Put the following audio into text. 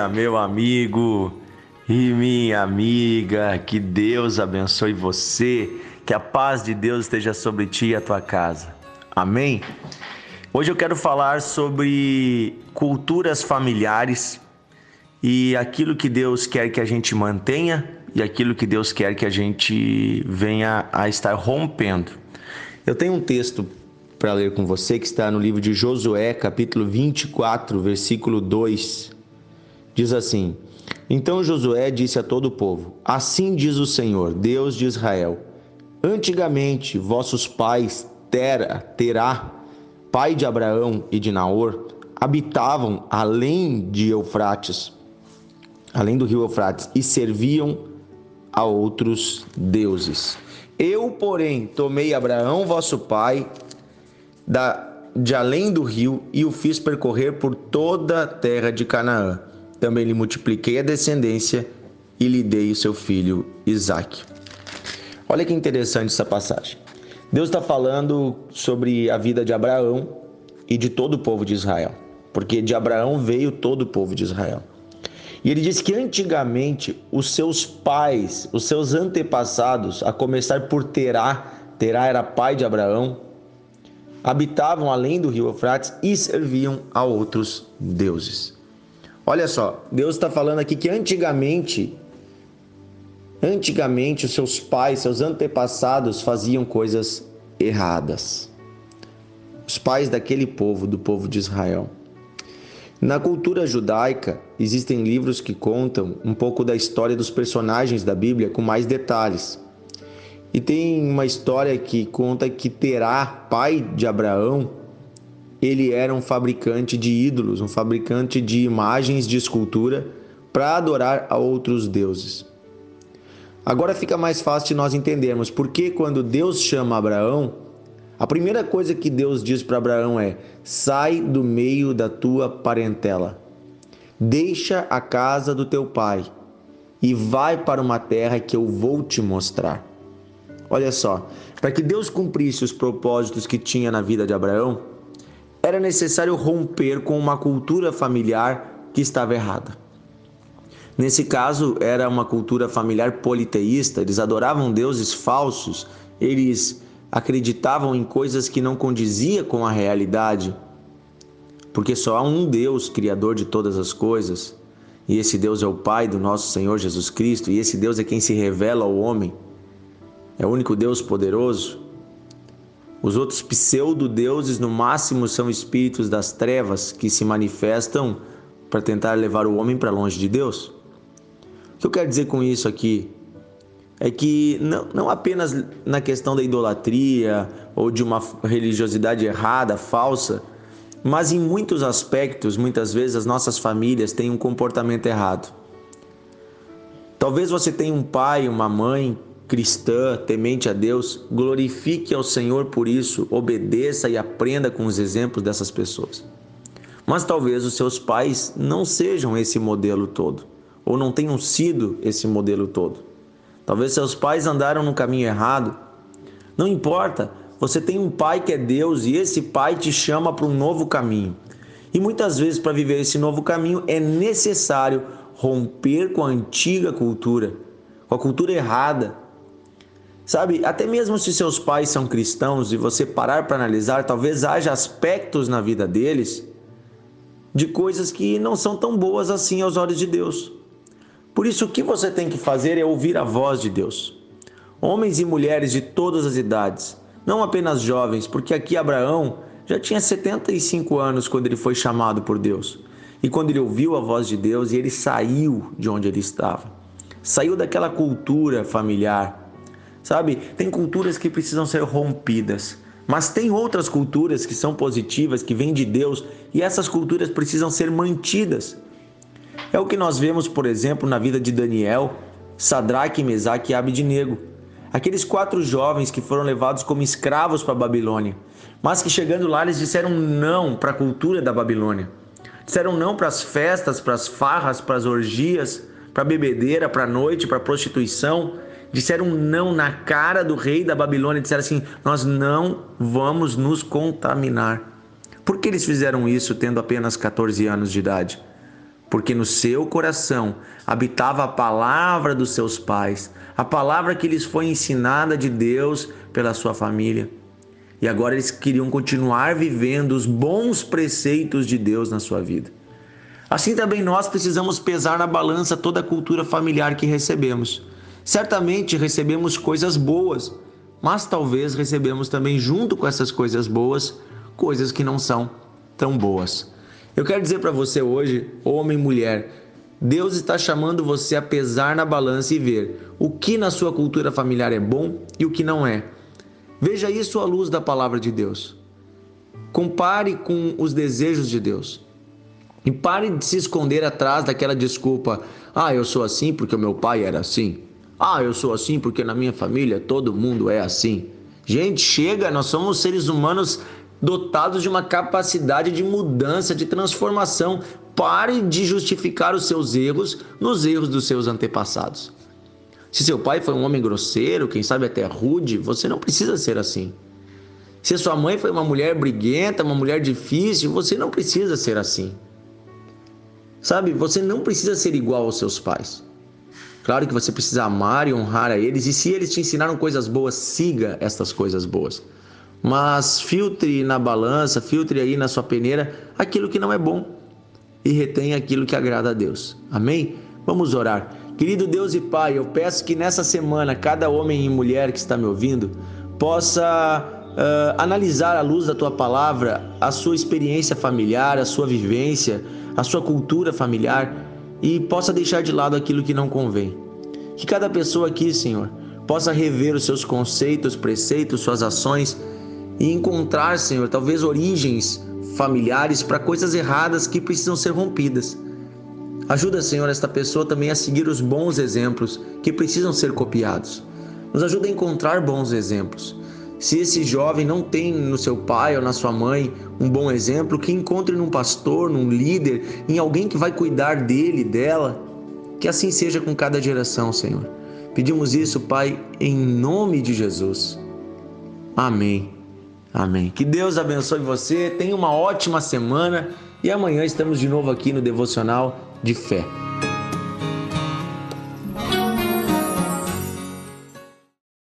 dia, meu amigo e minha amiga. Que Deus abençoe você, que a paz de Deus esteja sobre ti e a tua casa. Amém? Hoje eu quero falar sobre culturas familiares e aquilo que Deus quer que a gente mantenha e aquilo que Deus quer que a gente venha a estar rompendo. Eu tenho um texto para ler com você que está no livro de Josué, capítulo 24, versículo 2. Diz assim: Então Josué disse a todo o povo: Assim diz o Senhor, Deus de Israel: Antigamente vossos pais, Tera, Terá, pai de Abraão e de Naor, habitavam além de Eufrates, além do rio Eufrates, e serviam a outros deuses. Eu, porém, tomei Abraão, vosso pai, da, de além do rio, e o fiz percorrer por toda a terra de Canaã. Também lhe multipliquei a descendência e lhe dei o seu filho Isaque. Olha que interessante essa passagem. Deus está falando sobre a vida de Abraão e de todo o povo de Israel, porque de Abraão veio todo o povo de Israel. E ele diz que antigamente os seus pais, os seus antepassados, a começar por Terá, Terá era pai de Abraão, habitavam além do rio Eufrates e serviam a outros deuses. Olha só, Deus está falando aqui que antigamente, antigamente os seus pais, seus antepassados faziam coisas erradas. Os pais daquele povo, do povo de Israel. Na cultura judaica, existem livros que contam um pouco da história dos personagens da Bíblia com mais detalhes. E tem uma história que conta que Terá, pai de Abraão, ele era um fabricante de ídolos, um fabricante de imagens de escultura para adorar a outros deuses. Agora fica mais fácil de nós entendermos porque quando Deus chama Abraão, a primeira coisa que Deus diz para Abraão é: sai do meio da tua parentela, deixa a casa do teu pai e vai para uma terra que eu vou te mostrar. Olha só, para que Deus cumprisse os propósitos que tinha na vida de Abraão, era necessário romper com uma cultura familiar que estava errada. Nesse caso, era uma cultura familiar politeísta, eles adoravam deuses falsos, eles acreditavam em coisas que não condizia com a realidade, porque só há um Deus, criador de todas as coisas, e esse Deus é o Pai do nosso Senhor Jesus Cristo, e esse Deus é quem se revela ao homem. É o único Deus poderoso. Os outros pseudo-deuses, no máximo, são espíritos das trevas que se manifestam para tentar levar o homem para longe de Deus. O que eu quero dizer com isso aqui? é que não, não apenas na questão da idolatria ou de uma religiosidade errada, falsa, mas em muitos aspectos, muitas vezes as nossas famílias têm um comportamento errado. Talvez você tenha um pai, uma mãe cristã, temente a Deus, glorifique ao Senhor por isso, obedeça e aprenda com os exemplos dessas pessoas. Mas talvez os seus pais não sejam esse modelo todo, ou não tenham sido esse modelo todo. Talvez seus pais andaram no caminho errado. Não importa, você tem um pai que é Deus e esse pai te chama para um novo caminho. E muitas vezes, para viver esse novo caminho, é necessário romper com a antiga cultura, com a cultura errada. Sabe, até mesmo se seus pais são cristãos e você parar para analisar, talvez haja aspectos na vida deles de coisas que não são tão boas assim aos olhos de Deus. Por isso, o que você tem que fazer é ouvir a voz de Deus. Homens e mulheres de todas as idades, não apenas jovens, porque aqui Abraão já tinha 75 anos quando ele foi chamado por Deus. E quando ele ouviu a voz de Deus, ele saiu de onde ele estava. Saiu daquela cultura familiar. Sabe? Tem culturas que precisam ser rompidas, mas tem outras culturas que são positivas, que vêm de Deus, e essas culturas precisam ser mantidas. É o que nós vemos, por exemplo, na vida de Daniel, Sadraque, Mesaque e Abidnego. Aqueles quatro jovens que foram levados como escravos para a Babilônia, mas que chegando lá eles disseram não para a cultura da Babilônia. Disseram não para as festas, para as farras, para as orgias, para a bebedeira, para a noite, para a prostituição. Disseram não na cara do rei da Babilônia. Disseram assim: Nós não vamos nos contaminar. Por que eles fizeram isso tendo apenas 14 anos de idade? porque no seu coração habitava a palavra dos seus pais, a palavra que lhes foi ensinada de Deus pela sua família. E agora eles queriam continuar vivendo os bons preceitos de Deus na sua vida. Assim também nós precisamos pesar na balança toda a cultura familiar que recebemos. Certamente recebemos coisas boas, mas talvez recebemos também junto com essas coisas boas coisas que não são tão boas. Eu quero dizer para você hoje, homem e mulher, Deus está chamando você a pesar na balança e ver o que na sua cultura familiar é bom e o que não é. Veja isso à luz da palavra de Deus. Compare com os desejos de Deus. E pare de se esconder atrás daquela desculpa: ah, eu sou assim porque o meu pai era assim. Ah, eu sou assim porque na minha família todo mundo é assim. Gente, chega, nós somos seres humanos dotados de uma capacidade de mudança, de transformação. Pare de justificar os seus erros nos erros dos seus antepassados. Se seu pai foi um homem grosseiro, quem sabe até rude, você não precisa ser assim. Se sua mãe foi uma mulher briguenta, uma mulher difícil, você não precisa ser assim. Sabe, você não precisa ser igual aos seus pais. Claro que você precisa amar e honrar a eles, e se eles te ensinaram coisas boas, siga estas coisas boas. Mas filtre na balança, filtre aí na sua peneira aquilo que não é bom e retenha aquilo que agrada a Deus. Amém? Vamos orar. Querido Deus e Pai, eu peço que nessa semana cada homem e mulher que está me ouvindo possa uh, analisar à luz da tua palavra a sua experiência familiar, a sua vivência, a sua cultura familiar e possa deixar de lado aquilo que não convém. Que cada pessoa aqui, Senhor, possa rever os seus conceitos, preceitos, suas ações e encontrar, Senhor, talvez origens familiares para coisas erradas que precisam ser rompidas. Ajuda, Senhor, esta pessoa também a seguir os bons exemplos que precisam ser copiados. Nos ajuda a encontrar bons exemplos. Se esse jovem não tem no seu pai ou na sua mãe um bom exemplo, que encontre num pastor, num líder, em alguém que vai cuidar dele, dela. Que assim seja com cada geração, Senhor. Pedimos isso, Pai, em nome de Jesus. Amém. Amém. Que Deus abençoe você. Tenha uma ótima semana e amanhã estamos de novo aqui no Devocional de Fé.